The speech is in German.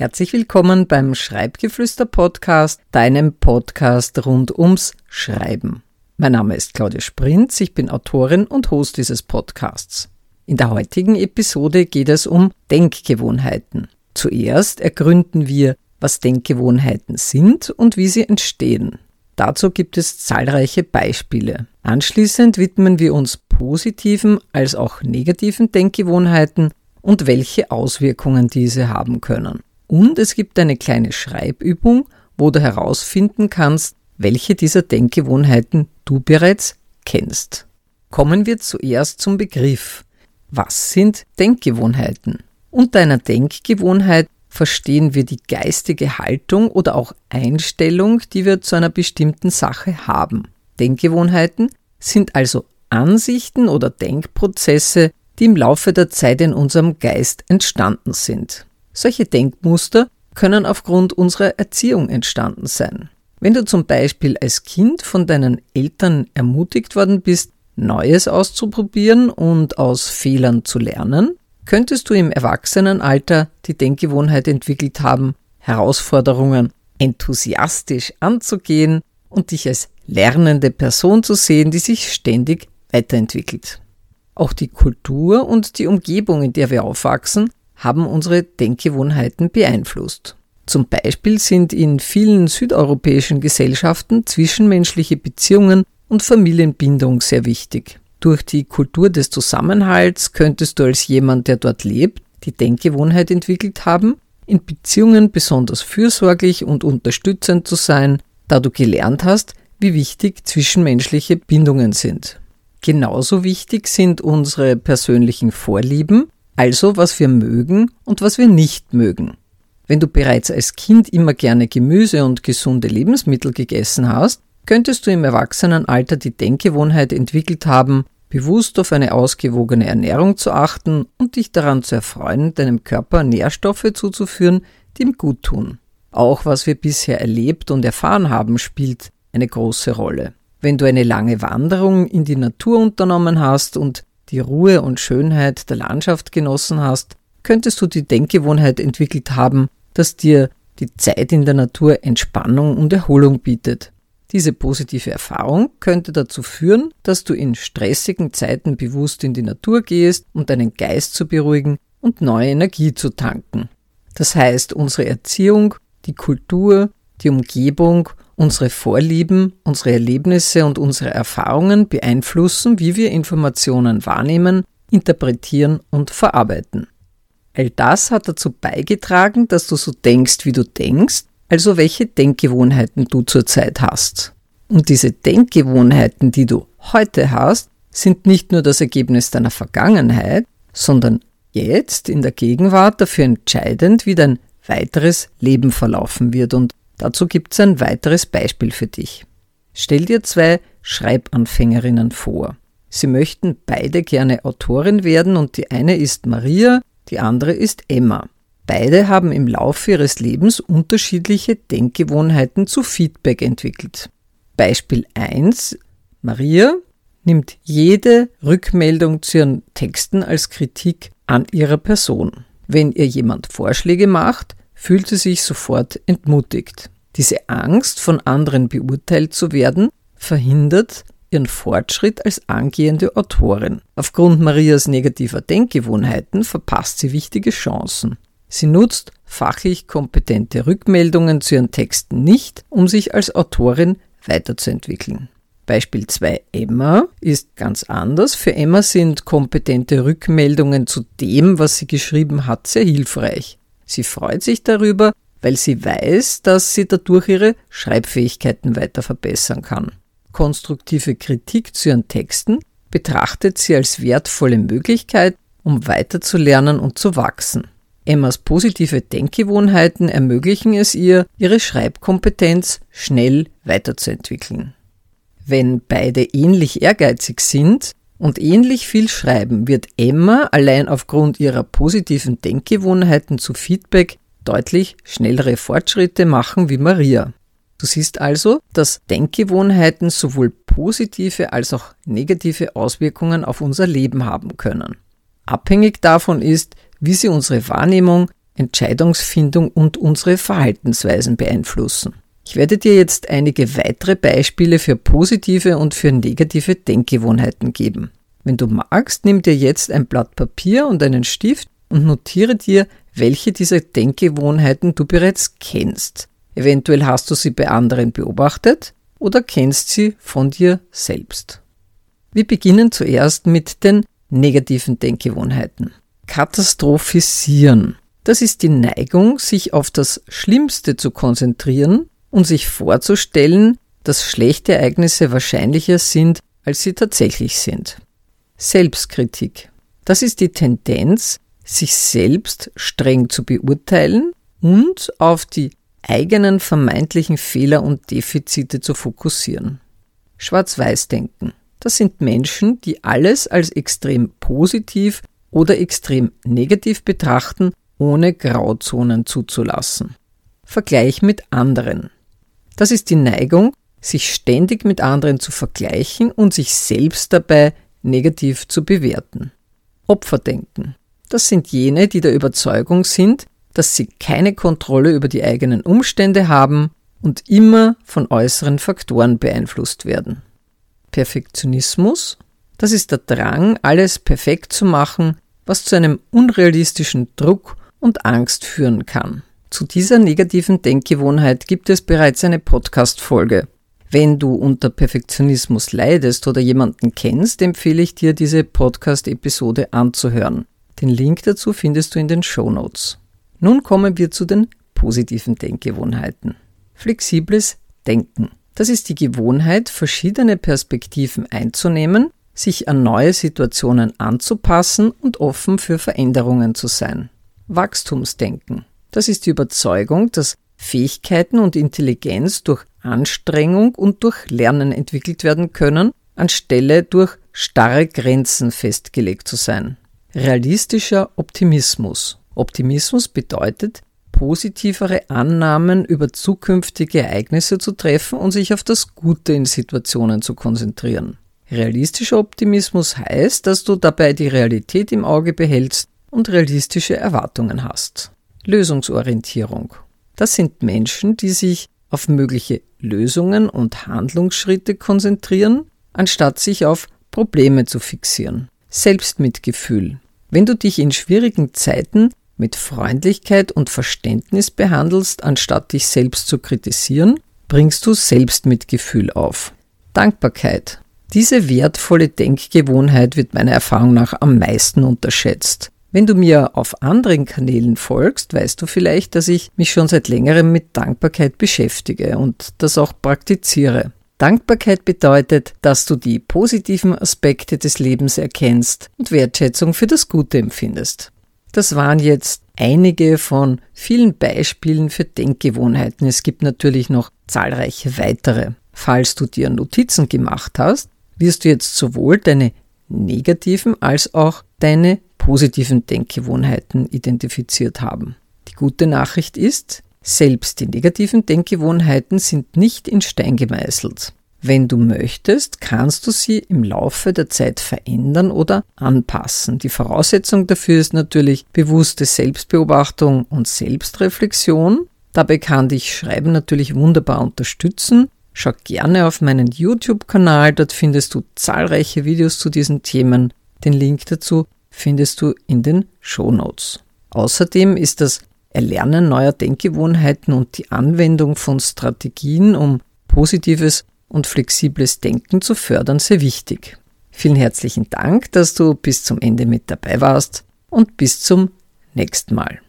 Herzlich willkommen beim Schreibgeflüster Podcast, deinem Podcast rund ums Schreiben. Mein Name ist Claudia Sprinz, ich bin Autorin und Host dieses Podcasts. In der heutigen Episode geht es um Denkgewohnheiten. Zuerst ergründen wir, was Denkgewohnheiten sind und wie sie entstehen. Dazu gibt es zahlreiche Beispiele. Anschließend widmen wir uns positiven als auch negativen Denkgewohnheiten und welche Auswirkungen diese haben können. Und es gibt eine kleine Schreibübung, wo du herausfinden kannst, welche dieser Denkgewohnheiten du bereits kennst. Kommen wir zuerst zum Begriff. Was sind Denkgewohnheiten? Unter einer Denkgewohnheit verstehen wir die geistige Haltung oder auch Einstellung, die wir zu einer bestimmten Sache haben. Denkgewohnheiten sind also Ansichten oder Denkprozesse, die im Laufe der Zeit in unserem Geist entstanden sind. Solche Denkmuster können aufgrund unserer Erziehung entstanden sein. Wenn du zum Beispiel als Kind von deinen Eltern ermutigt worden bist, Neues auszuprobieren und aus Fehlern zu lernen, könntest du im Erwachsenenalter die Denkgewohnheit entwickelt haben, Herausforderungen enthusiastisch anzugehen und dich als lernende Person zu sehen, die sich ständig weiterentwickelt. Auch die Kultur und die Umgebung, in der wir aufwachsen, haben unsere Denkgewohnheiten beeinflusst. Zum Beispiel sind in vielen südeuropäischen Gesellschaften zwischenmenschliche Beziehungen und Familienbindung sehr wichtig. Durch die Kultur des Zusammenhalts könntest du als jemand, der dort lebt, die Denkgewohnheit entwickelt haben, in Beziehungen besonders fürsorglich und unterstützend zu sein, da du gelernt hast, wie wichtig zwischenmenschliche Bindungen sind. Genauso wichtig sind unsere persönlichen Vorlieben also was wir mögen und was wir nicht mögen. Wenn du bereits als Kind immer gerne Gemüse und gesunde Lebensmittel gegessen hast, könntest du im Erwachsenenalter die Denkgewohnheit entwickelt haben, bewusst auf eine ausgewogene Ernährung zu achten und dich daran zu erfreuen, deinem Körper Nährstoffe zuzuführen, die ihm gut tun. Auch was wir bisher erlebt und erfahren haben, spielt eine große Rolle. Wenn du eine lange Wanderung in die Natur unternommen hast und die Ruhe und Schönheit der Landschaft genossen hast, könntest du die Denkgewohnheit entwickelt haben, dass dir die Zeit in der Natur Entspannung und Erholung bietet. Diese positive Erfahrung könnte dazu führen, dass du in stressigen Zeiten bewusst in die Natur gehst, um deinen Geist zu beruhigen und neue Energie zu tanken. Das heißt, unsere Erziehung, die Kultur, die Umgebung Unsere Vorlieben, unsere Erlebnisse und unsere Erfahrungen beeinflussen, wie wir Informationen wahrnehmen, interpretieren und verarbeiten. All das hat dazu beigetragen, dass du so denkst, wie du denkst, also welche Denkgewohnheiten du zurzeit hast. Und diese Denkgewohnheiten, die du heute hast, sind nicht nur das Ergebnis deiner Vergangenheit, sondern jetzt in der Gegenwart dafür entscheidend, wie dein weiteres Leben verlaufen wird und Dazu gibt es ein weiteres Beispiel für dich. Stell dir zwei Schreibanfängerinnen vor. Sie möchten beide gerne Autorin werden und die eine ist Maria, die andere ist Emma. Beide haben im Laufe ihres Lebens unterschiedliche Denkgewohnheiten zu Feedback entwickelt. Beispiel 1. Maria nimmt jede Rückmeldung zu ihren Texten als Kritik an ihrer Person. Wenn ihr jemand Vorschläge macht, fühlt sie sich sofort entmutigt. Diese Angst, von anderen beurteilt zu werden, verhindert ihren Fortschritt als angehende Autorin. Aufgrund Marias negativer Denkgewohnheiten verpasst sie wichtige Chancen. Sie nutzt fachlich kompetente Rückmeldungen zu ihren Texten nicht, um sich als Autorin weiterzuentwickeln. Beispiel 2 Emma ist ganz anders. Für Emma sind kompetente Rückmeldungen zu dem, was sie geschrieben hat, sehr hilfreich. Sie freut sich darüber, weil sie weiß, dass sie dadurch ihre Schreibfähigkeiten weiter verbessern kann. Konstruktive Kritik zu ihren Texten betrachtet sie als wertvolle Möglichkeit, um weiterzulernen und zu wachsen. Emmas positive Denkgewohnheiten ermöglichen es ihr, ihre Schreibkompetenz schnell weiterzuentwickeln. Wenn beide ähnlich ehrgeizig sind, und ähnlich viel schreiben wird Emma allein aufgrund ihrer positiven Denkgewohnheiten zu Feedback deutlich schnellere Fortschritte machen wie Maria. Du siehst also, dass Denkgewohnheiten sowohl positive als auch negative Auswirkungen auf unser Leben haben können. Abhängig davon ist, wie sie unsere Wahrnehmung, Entscheidungsfindung und unsere Verhaltensweisen beeinflussen. Ich werde dir jetzt einige weitere Beispiele für positive und für negative Denkgewohnheiten geben. Wenn du magst, nimm dir jetzt ein Blatt Papier und einen Stift und notiere dir, welche dieser Denkgewohnheiten du bereits kennst. Eventuell hast du sie bei anderen beobachtet oder kennst sie von dir selbst. Wir beginnen zuerst mit den negativen Denkgewohnheiten. Katastrophisieren. Das ist die Neigung, sich auf das Schlimmste zu konzentrieren und sich vorzustellen, dass schlechte Ereignisse wahrscheinlicher sind, als sie tatsächlich sind. Selbstkritik. Das ist die Tendenz, sich selbst streng zu beurteilen und auf die eigenen vermeintlichen Fehler und Defizite zu fokussieren. Schwarz-Weiß-Denken. Das sind Menschen, die alles als extrem positiv oder extrem negativ betrachten, ohne Grauzonen zuzulassen. Vergleich mit anderen. Das ist die Neigung, sich ständig mit anderen zu vergleichen und sich selbst dabei negativ zu bewerten. Opferdenken. Das sind jene, die der Überzeugung sind, dass sie keine Kontrolle über die eigenen Umstände haben und immer von äußeren Faktoren beeinflusst werden. Perfektionismus, das ist der Drang, alles perfekt zu machen, was zu einem unrealistischen Druck und Angst führen kann. Zu dieser negativen Denkgewohnheit gibt es bereits eine Podcast-Folge. Wenn du unter Perfektionismus leidest oder jemanden kennst, empfehle ich dir, diese Podcast-Episode anzuhören. Den Link dazu findest du in den Show Notes. Nun kommen wir zu den positiven Denkgewohnheiten. Flexibles Denken. Das ist die Gewohnheit, verschiedene Perspektiven einzunehmen, sich an neue Situationen anzupassen und offen für Veränderungen zu sein. Wachstumsdenken. Das ist die Überzeugung, dass Fähigkeiten und Intelligenz durch Anstrengung und durch Lernen entwickelt werden können, anstelle durch starre Grenzen festgelegt zu sein. Realistischer Optimismus. Optimismus bedeutet, positivere Annahmen über zukünftige Ereignisse zu treffen und sich auf das Gute in Situationen zu konzentrieren. Realistischer Optimismus heißt, dass du dabei die Realität im Auge behältst und realistische Erwartungen hast. Lösungsorientierung. Das sind Menschen, die sich auf mögliche Lösungen und Handlungsschritte konzentrieren, anstatt sich auf Probleme zu fixieren. Selbstmitgefühl. Wenn du dich in schwierigen Zeiten mit Freundlichkeit und Verständnis behandelst, anstatt dich selbst zu kritisieren, bringst du Selbstmitgefühl auf. Dankbarkeit. Diese wertvolle Denkgewohnheit wird meiner Erfahrung nach am meisten unterschätzt. Wenn du mir auf anderen Kanälen folgst, weißt du vielleicht, dass ich mich schon seit längerem mit Dankbarkeit beschäftige und das auch praktiziere. Dankbarkeit bedeutet, dass du die positiven Aspekte des Lebens erkennst und Wertschätzung für das Gute empfindest. Das waren jetzt einige von vielen Beispielen für Denkgewohnheiten. Es gibt natürlich noch zahlreiche weitere. Falls du dir Notizen gemacht hast, wirst du jetzt sowohl deine negativen als auch deine positiven Denkgewohnheiten identifiziert haben. Die gute Nachricht ist, selbst die negativen Denkgewohnheiten sind nicht in Stein gemeißelt. Wenn du möchtest, kannst du sie im Laufe der Zeit verändern oder anpassen. Die Voraussetzung dafür ist natürlich bewusste Selbstbeobachtung und Selbstreflexion. Dabei kann dich Schreiben natürlich wunderbar unterstützen. Schau gerne auf meinen YouTube-Kanal, dort findest du zahlreiche Videos zu diesen Themen. Den Link dazu findest du in den Show Notes. Außerdem ist das Erlernen neuer Denkgewohnheiten und die Anwendung von Strategien, um positives und flexibles Denken zu fördern, sehr wichtig. Vielen herzlichen Dank, dass du bis zum Ende mit dabei warst und bis zum nächsten Mal.